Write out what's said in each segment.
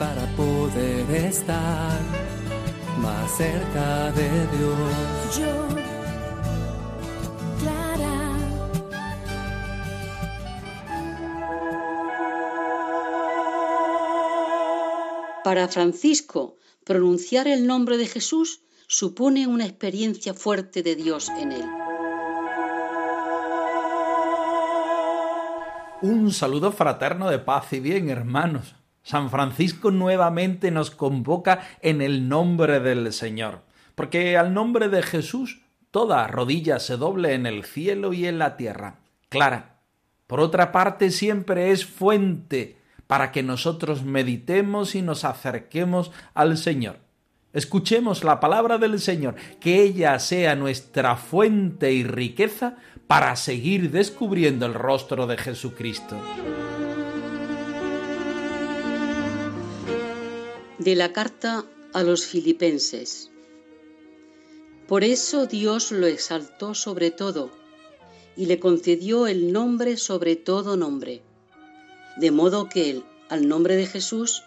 Para poder estar más cerca de Dios. Yo, Clara. Para Francisco, pronunciar el nombre de Jesús supone una experiencia fuerte de Dios en él. Un saludo fraterno de paz y bien, hermanos. San Francisco nuevamente nos convoca en el nombre del Señor, porque al nombre de Jesús toda rodilla se doble en el cielo y en la tierra. Clara. Por otra parte, siempre es fuente para que nosotros meditemos y nos acerquemos al Señor. Escuchemos la palabra del Señor, que ella sea nuestra fuente y riqueza para seguir descubriendo el rostro de Jesucristo. De la carta a los filipenses. Por eso Dios lo exaltó sobre todo y le concedió el nombre sobre todo nombre, de modo que él, al nombre de Jesús,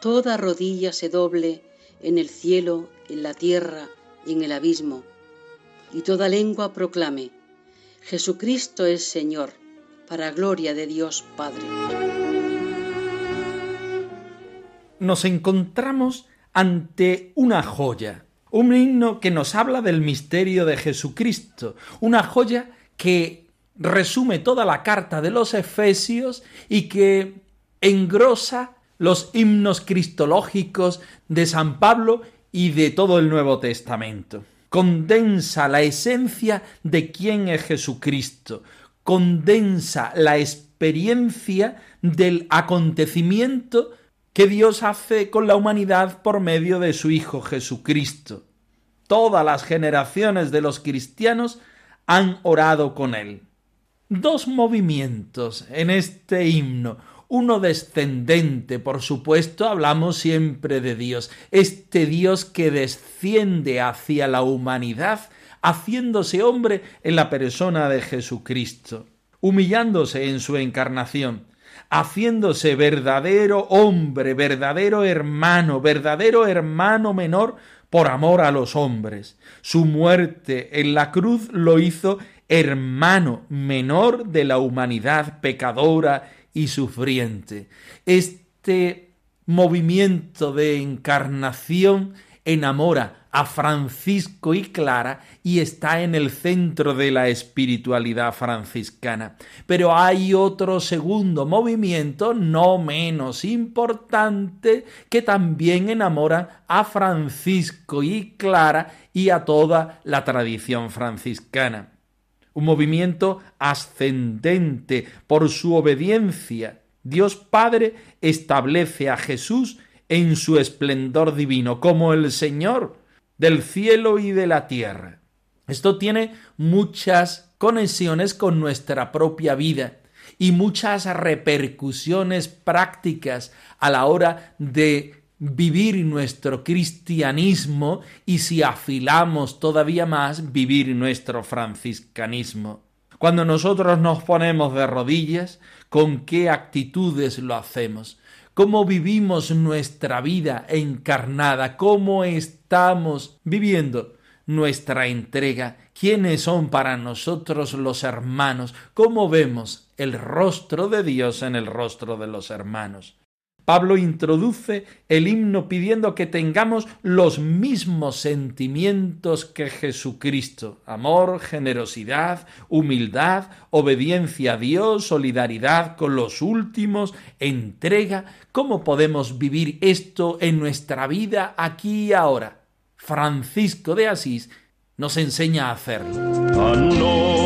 toda rodilla se doble en el cielo, en la tierra y en el abismo, y toda lengua proclame, Jesucristo es Señor, para gloria de Dios Padre. Nos encontramos ante una joya, un himno que nos habla del misterio de Jesucristo, una joya que resume toda la carta de los Efesios y que engrosa los himnos cristológicos de San Pablo y de todo el Nuevo Testamento. Condensa la esencia de quién es Jesucristo, condensa la experiencia del acontecimiento que Dios hace con la humanidad por medio de su Hijo Jesucristo. Todas las generaciones de los cristianos han orado con él. Dos movimientos en este himno. Uno descendente, por supuesto, hablamos siempre de Dios, este Dios que desciende hacia la humanidad, haciéndose hombre en la persona de Jesucristo, humillándose en su encarnación, haciéndose verdadero hombre, verdadero hermano, verdadero hermano menor por amor a los hombres. Su muerte en la cruz lo hizo hermano menor de la humanidad pecadora y sufriente. Este movimiento de encarnación enamora a Francisco y Clara y está en el centro de la espiritualidad franciscana. Pero hay otro segundo movimiento no menos importante que también enamora a Francisco y Clara y a toda la tradición franciscana. Un movimiento ascendente por su obediencia. Dios Padre establece a Jesús en su esplendor divino como el Señor del cielo y de la tierra. Esto tiene muchas conexiones con nuestra propia vida y muchas repercusiones prácticas a la hora de vivir nuestro cristianismo y si afilamos todavía más vivir nuestro franciscanismo. Cuando nosotros nos ponemos de rodillas, ¿con qué actitudes lo hacemos? Cómo vivimos nuestra vida encarnada, cómo estamos viviendo nuestra entrega, quiénes son para nosotros los hermanos, cómo vemos el rostro de Dios en el rostro de los hermanos. Pablo introduce el himno pidiendo que tengamos los mismos sentimientos que Jesucristo, amor, generosidad, humildad, obediencia a Dios, solidaridad con los últimos, entrega. ¿Cómo podemos vivir esto en nuestra vida aquí y ahora? Francisco de Asís nos enseña a hacerlo.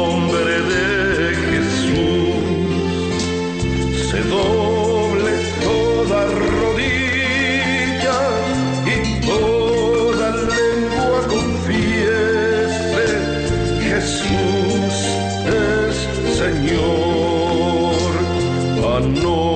Al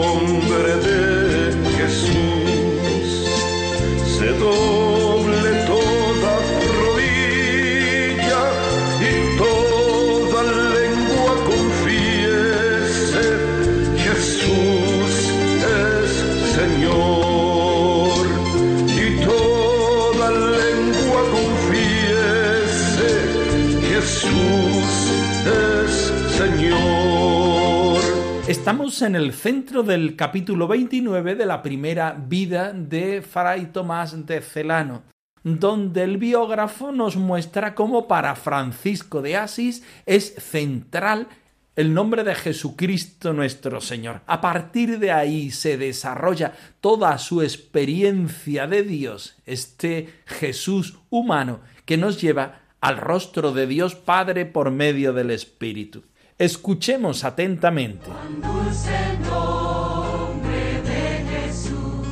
En el centro del capítulo 29 de la primera vida de Fray Tomás de Celano, donde el biógrafo nos muestra cómo para Francisco de Asís es central el nombre de Jesucristo nuestro Señor. A partir de ahí se desarrolla toda su experiencia de Dios, este Jesús humano que nos lleva al rostro de Dios Padre por medio del Espíritu. Escuchemos atentamente. Dulce nombre de Jesús,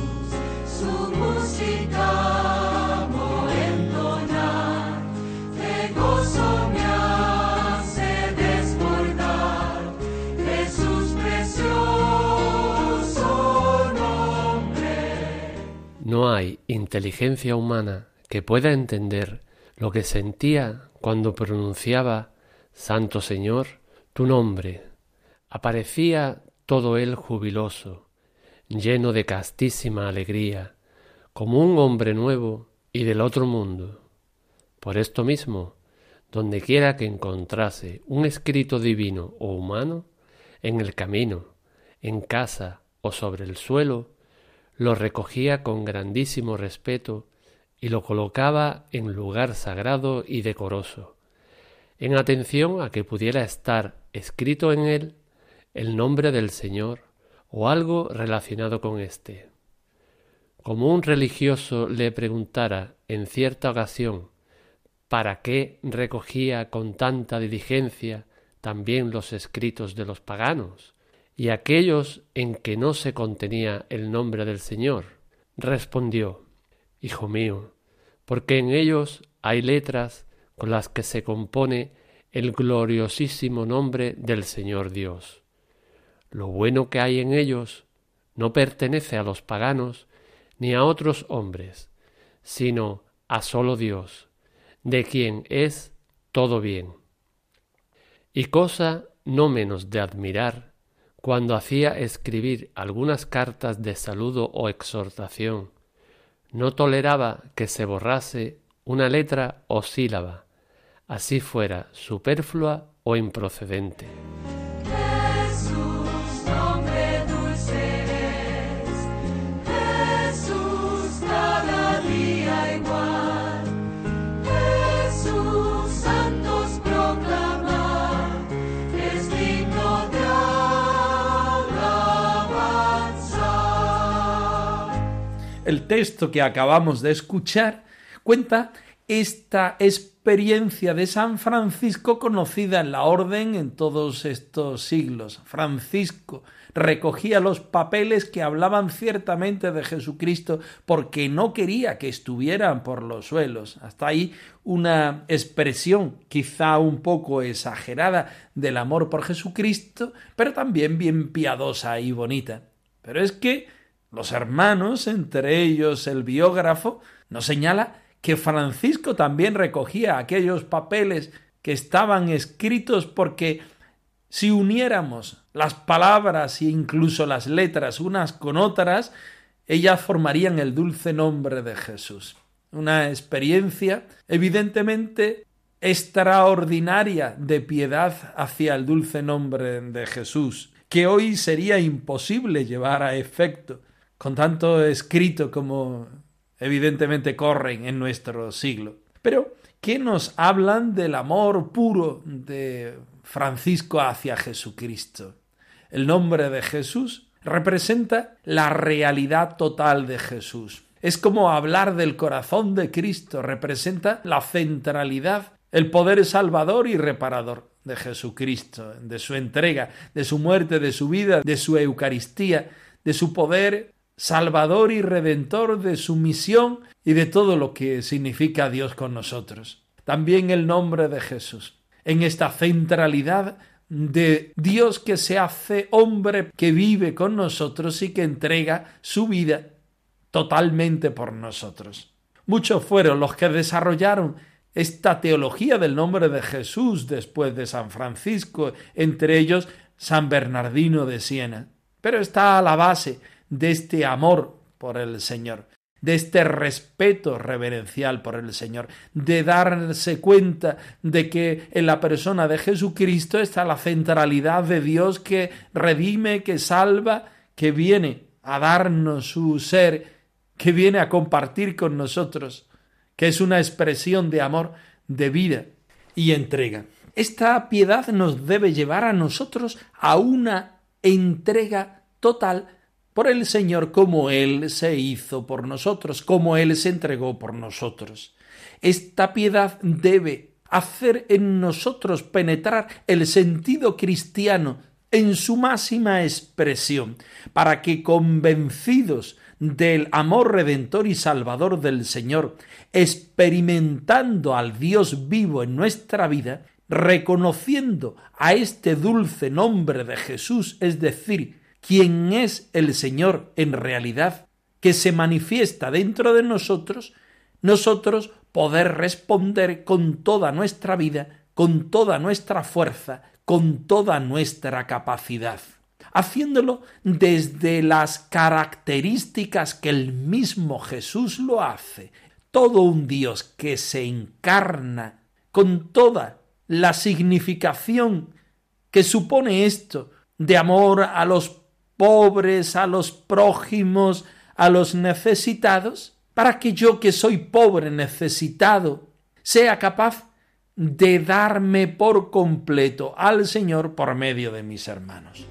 su música amo entonar, de gozo me hace desbordar, Jesús precioso nombre. No hay inteligencia humana que pueda entender lo que sentía cuando pronunciaba Santo Señor tu nombre. Aparecía todo él jubiloso, lleno de castísima alegría, como un hombre nuevo y del otro mundo. Por esto mismo, donde quiera que encontrase un escrito divino o humano, en el camino, en casa o sobre el suelo, lo recogía con grandísimo respeto y lo colocaba en lugar sagrado y decoroso, en atención a que pudiera estar escrito en él el nombre del Señor o algo relacionado con éste. Como un religioso le preguntara en cierta ocasión para qué recogía con tanta diligencia también los escritos de los paganos y aquellos en que no se contenía el nombre del Señor, respondió Hijo mío, porque en ellos hay letras con las que se compone el gloriosísimo nombre del Señor Dios. Lo bueno que hay en ellos no pertenece a los paganos ni a otros hombres, sino a solo Dios, de quien es todo bien. Y cosa no menos de admirar, cuando hacía escribir algunas cartas de saludo o exhortación, no toleraba que se borrase una letra o sílaba, así fuera superflua o improcedente. Jesús, nombre dulce es, Jesús, cada día igual, Jesús, santos proclamar, es digno de alabanza. El texto que acabamos de escuchar cuenta esta experiencia de San Francisco conocida en la orden en todos estos siglos. Francisco recogía los papeles que hablaban ciertamente de Jesucristo porque no quería que estuvieran por los suelos. Hasta ahí una expresión quizá un poco exagerada del amor por Jesucristo, pero también bien piadosa y bonita. Pero es que los hermanos, entre ellos el biógrafo, nos señala que Francisco también recogía aquellos papeles que estaban escritos porque si uniéramos las palabras e incluso las letras unas con otras, ellas formarían el dulce nombre de Jesús. Una experiencia evidentemente extraordinaria de piedad hacia el dulce nombre de Jesús, que hoy sería imposible llevar a efecto con tanto escrito como evidentemente corren en nuestro siglo. Pero, ¿qué nos hablan del amor puro de Francisco hacia Jesucristo? El nombre de Jesús representa la realidad total de Jesús. Es como hablar del corazón de Cristo, representa la centralidad, el poder salvador y reparador de Jesucristo, de su entrega, de su muerte, de su vida, de su Eucaristía, de su poder salvador y redentor de su misión y de todo lo que significa Dios con nosotros. También el nombre de Jesús. En esta centralidad de Dios que se hace hombre, que vive con nosotros y que entrega su vida totalmente por nosotros. Muchos fueron los que desarrollaron esta teología del nombre de Jesús después de San Francisco, entre ellos San Bernardino de Siena. Pero está a la base de este amor por el Señor, de este respeto reverencial por el Señor, de darse cuenta de que en la persona de Jesucristo está la centralidad de Dios que redime, que salva, que viene a darnos su ser, que viene a compartir con nosotros, que es una expresión de amor, de vida y entrega. Esta piedad nos debe llevar a nosotros a una entrega total por el Señor como Él se hizo por nosotros, como Él se entregó por nosotros. Esta piedad debe hacer en nosotros penetrar el sentido cristiano en su máxima expresión, para que convencidos del amor redentor y salvador del Señor, experimentando al Dios vivo en nuestra vida, reconociendo a este dulce nombre de Jesús, es decir, quien es el Señor en realidad, que se manifiesta dentro de nosotros, nosotros poder responder con toda nuestra vida, con toda nuestra fuerza, con toda nuestra capacidad, haciéndolo desde las características que el mismo Jesús lo hace, todo un Dios que se encarna con toda la significación que supone esto de amor a los pobres, a los prójimos, a los necesitados, para que yo que soy pobre, necesitado, sea capaz de darme por completo al Señor por medio de mis hermanos.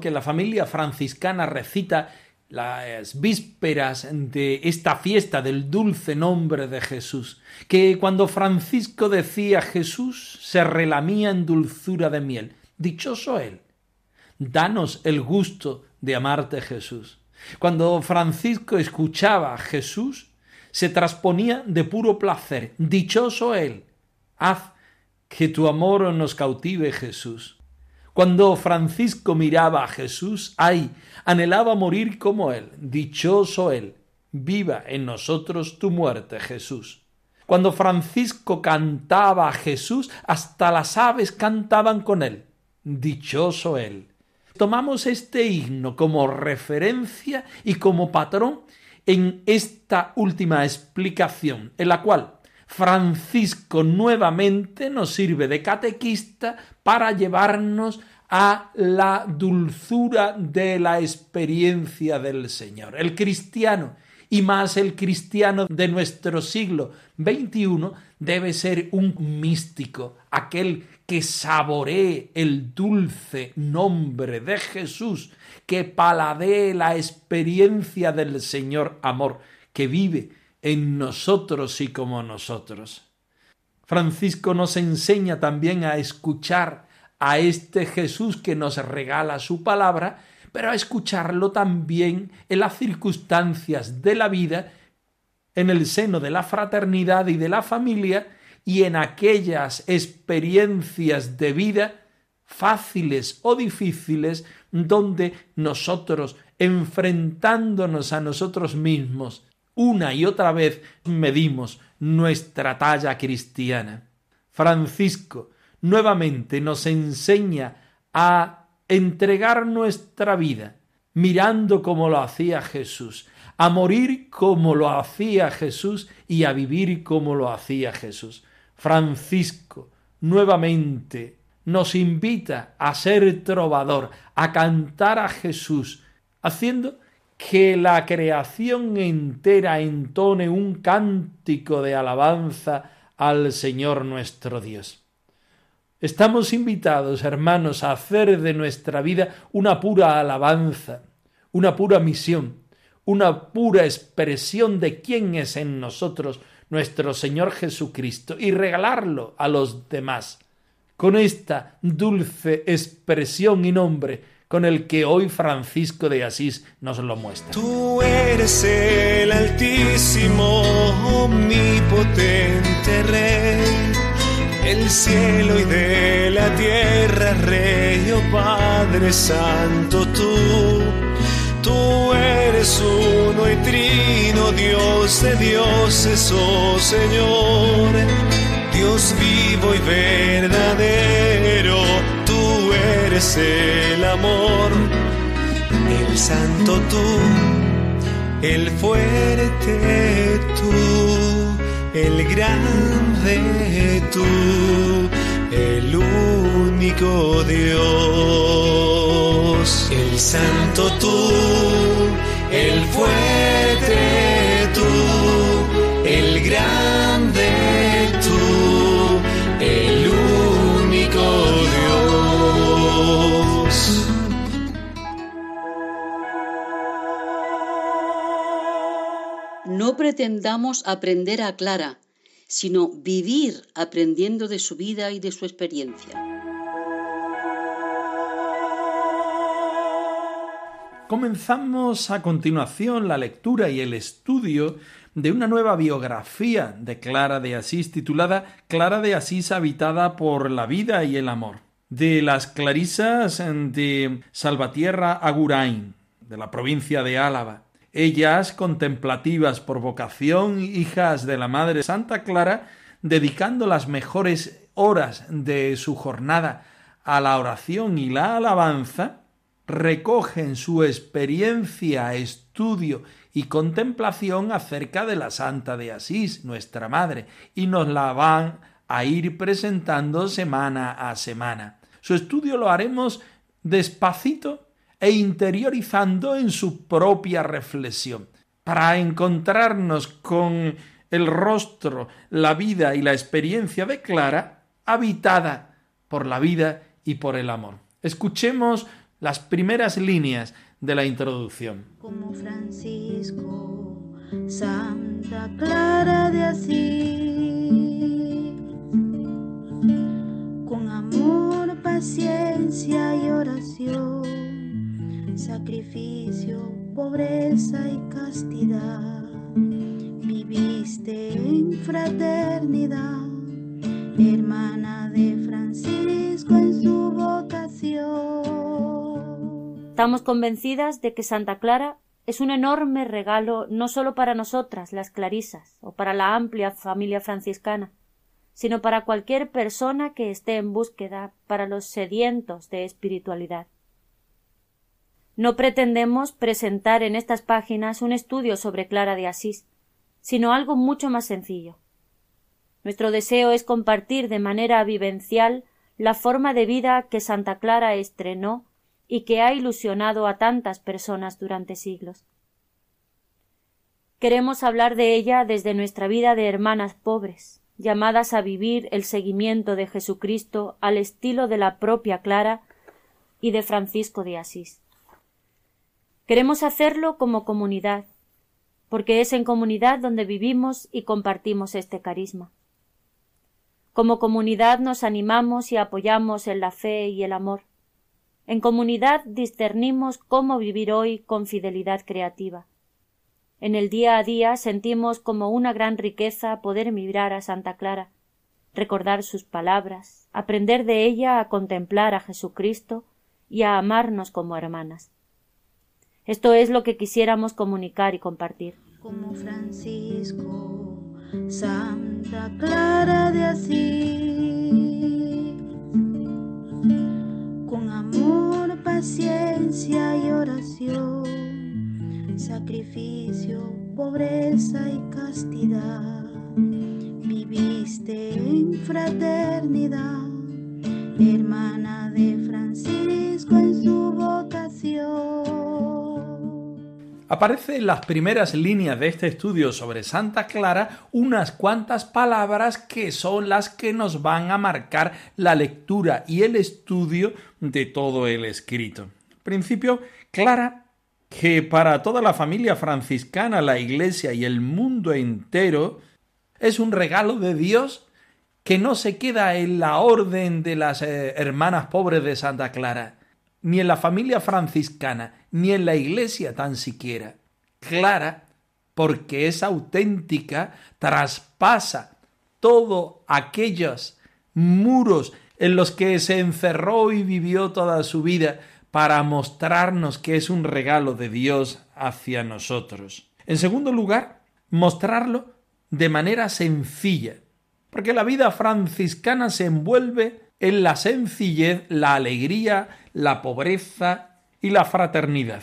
Que la familia franciscana recita las vísperas de esta fiesta del dulce nombre de Jesús, que cuando Francisco decía Jesús se relamía en dulzura de miel. Dichoso él. Danos el gusto de amarte Jesús. Cuando Francisco escuchaba a Jesús, se trasponía de puro placer. Dichoso él. Haz que tu amor nos cautive Jesús. Cuando Francisco miraba a Jesús, ay, anhelaba morir como él. Dichoso él. Viva en nosotros tu muerte, Jesús. Cuando Francisco cantaba a Jesús, hasta las aves cantaban con él. Dichoso él. Tomamos este himno como referencia y como patrón en esta última explicación, en la cual Francisco nuevamente nos sirve de catequista para llevarnos a la dulzura de la experiencia del Señor. El cristiano, y más el cristiano de nuestro siglo XXI, debe ser un místico, aquel que saboree el dulce nombre de Jesús, que paladee la experiencia del Señor amor, que vive en nosotros y como nosotros. Francisco nos enseña también a escuchar a este Jesús que nos regala su palabra, pero a escucharlo también en las circunstancias de la vida, en el seno de la fraternidad y de la familia, y en aquellas experiencias de vida fáciles o difíciles donde nosotros, enfrentándonos a nosotros mismos, una y otra vez medimos nuestra talla cristiana. Francisco nuevamente nos enseña a entregar nuestra vida, mirando como lo hacía Jesús, a morir como lo hacía Jesús y a vivir como lo hacía Jesús. Francisco nuevamente nos invita a ser trovador, a cantar a Jesús, haciendo que la creación entera entone un cántico de alabanza al Señor nuestro Dios. Estamos invitados, hermanos, a hacer de nuestra vida una pura alabanza, una pura misión, una pura expresión de quién es en nosotros nuestro Señor Jesucristo y regalarlo a los demás con esta dulce expresión y nombre con el que hoy Francisco de Asís nos lo muestra. Tú eres el altísimo, omnipotente Rey, el cielo y de la tierra, Rey, oh Padre Santo, tú. Tú eres uno y trino, Dios de dioses, oh Señor, Dios vivo y verdadero, eres el amor, el santo tú, el fuerte tú, el grande tú, el único Dios, el santo tú, el fuerte pretendamos aprender a Clara, sino vivir aprendiendo de su vida y de su experiencia. Comenzamos a continuación la lectura y el estudio de una nueva biografía de Clara de Asís titulada Clara de Asís habitada por la vida y el amor, de las clarisas de Salvatierra Agurain, de la provincia de Álava. Ellas, contemplativas por vocación, hijas de la Madre Santa Clara, dedicando las mejores horas de su jornada a la oración y la alabanza, recogen su experiencia, estudio y contemplación acerca de la Santa de Asís, nuestra Madre, y nos la van a ir presentando semana a semana. Su estudio lo haremos despacito e interiorizando en su propia reflexión, para encontrarnos con el rostro, la vida y la experiencia de Clara, habitada por la vida y por el amor. Escuchemos las primeras líneas de la introducción. como Francisco, Santa Clara de Asís, con amor, paciencia y oración, sacrificio, pobreza y castidad, viviste en fraternidad, hermana de Francisco en su vocación. Estamos convencidas de que Santa Clara es un enorme regalo no solo para nosotras, las clarisas, o para la amplia familia franciscana, sino para cualquier persona que esté en búsqueda, para los sedientos de espiritualidad. No pretendemos presentar en estas páginas un estudio sobre Clara de Asís, sino algo mucho más sencillo. Nuestro deseo es compartir de manera vivencial la forma de vida que Santa Clara estrenó y que ha ilusionado a tantas personas durante siglos. Queremos hablar de ella desde nuestra vida de hermanas pobres, llamadas a vivir el seguimiento de Jesucristo al estilo de la propia Clara y de Francisco de Asís. Queremos hacerlo como comunidad, porque es en comunidad donde vivimos y compartimos este carisma. Como comunidad nos animamos y apoyamos en la fe y el amor. En comunidad discernimos cómo vivir hoy con fidelidad creativa. En el día a día sentimos como una gran riqueza poder mirar a Santa Clara, recordar sus palabras, aprender de ella a contemplar a Jesucristo y a amarnos como hermanas. Esto es lo que quisiéramos comunicar y compartir. como Francisco, Santa Clara de Asís, con amor, paciencia y oración, sacrificio, pobreza y castidad, viviste en fraternidad, hermana de Francisco Aparece en las primeras líneas de este estudio sobre Santa Clara unas cuantas palabras que son las que nos van a marcar la lectura y el estudio de todo el escrito. Principio, Clara, que para toda la familia franciscana, la Iglesia y el mundo entero, es un regalo de Dios que no se queda en la orden de las eh, hermanas pobres de Santa Clara, ni en la familia franciscana, ni en la iglesia tan siquiera. Clara, porque es auténtica, traspasa todos aquellos muros en los que se encerró y vivió toda su vida para mostrarnos que es un regalo de Dios hacia nosotros. En segundo lugar, mostrarlo de manera sencilla, porque la vida franciscana se envuelve en la sencillez, la alegría, la pobreza y la fraternidad.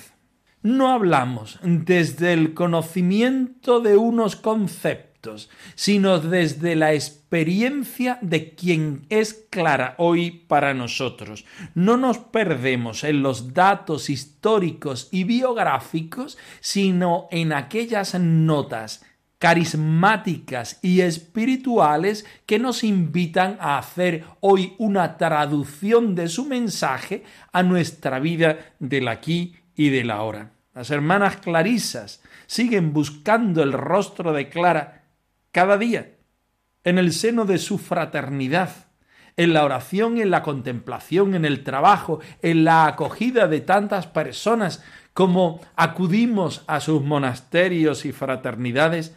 No hablamos desde el conocimiento de unos conceptos, sino desde la experiencia de quien es clara hoy para nosotros. No nos perdemos en los datos históricos y biográficos, sino en aquellas notas carismáticas y espirituales que nos invitan a hacer hoy una traducción de su mensaje a nuestra vida del aquí y del ahora. Las hermanas clarisas siguen buscando el rostro de Clara cada día en el seno de su fraternidad, en la oración, en la contemplación, en el trabajo, en la acogida de tantas personas como acudimos a sus monasterios y fraternidades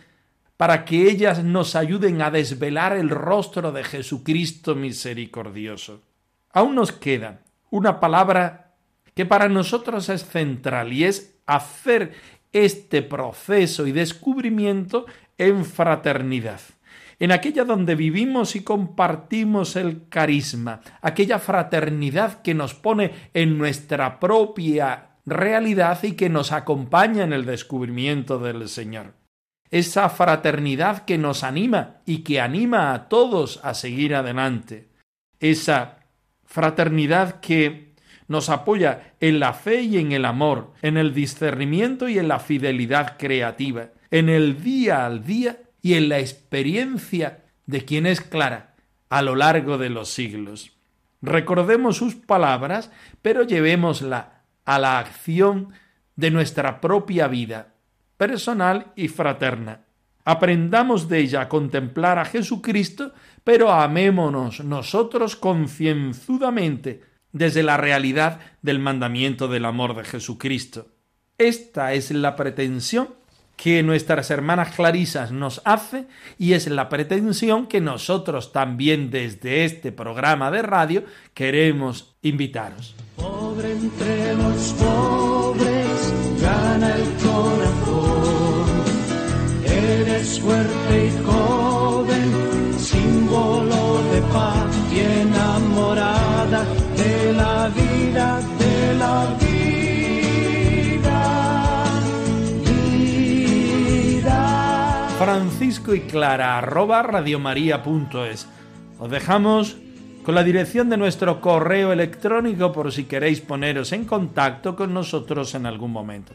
para que ellas nos ayuden a desvelar el rostro de Jesucristo misericordioso. Aún nos queda una palabra que para nosotros es central y es hacer este proceso y descubrimiento en fraternidad, en aquella donde vivimos y compartimos el carisma, aquella fraternidad que nos pone en nuestra propia realidad y que nos acompaña en el descubrimiento del Señor esa fraternidad que nos anima y que anima a todos a seguir adelante, esa fraternidad que nos apoya en la fe y en el amor, en el discernimiento y en la fidelidad creativa, en el día al día y en la experiencia de quien es clara a lo largo de los siglos. Recordemos sus palabras, pero llevémosla a la acción de nuestra propia vida, personal y fraterna. Aprendamos de ella a contemplar a Jesucristo, pero amémonos nosotros concienzudamente desde la realidad del mandamiento del amor de Jesucristo. Esta es la pretensión que nuestras hermanas clarisas nos hace y es la pretensión que nosotros también desde este programa de radio queremos invitaros. Pobre entre los pobres, gana el Eres y joven, símbolo de paz y enamorada de la vida, de la vida. Francisco y Clara arroba radiomaria.es. Os dejamos con la dirección de nuestro correo electrónico por si queréis poneros en contacto con nosotros en algún momento.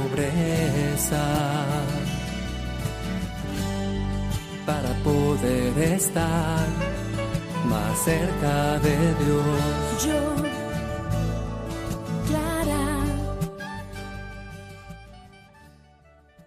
poder estar más cerca de Dios. Yo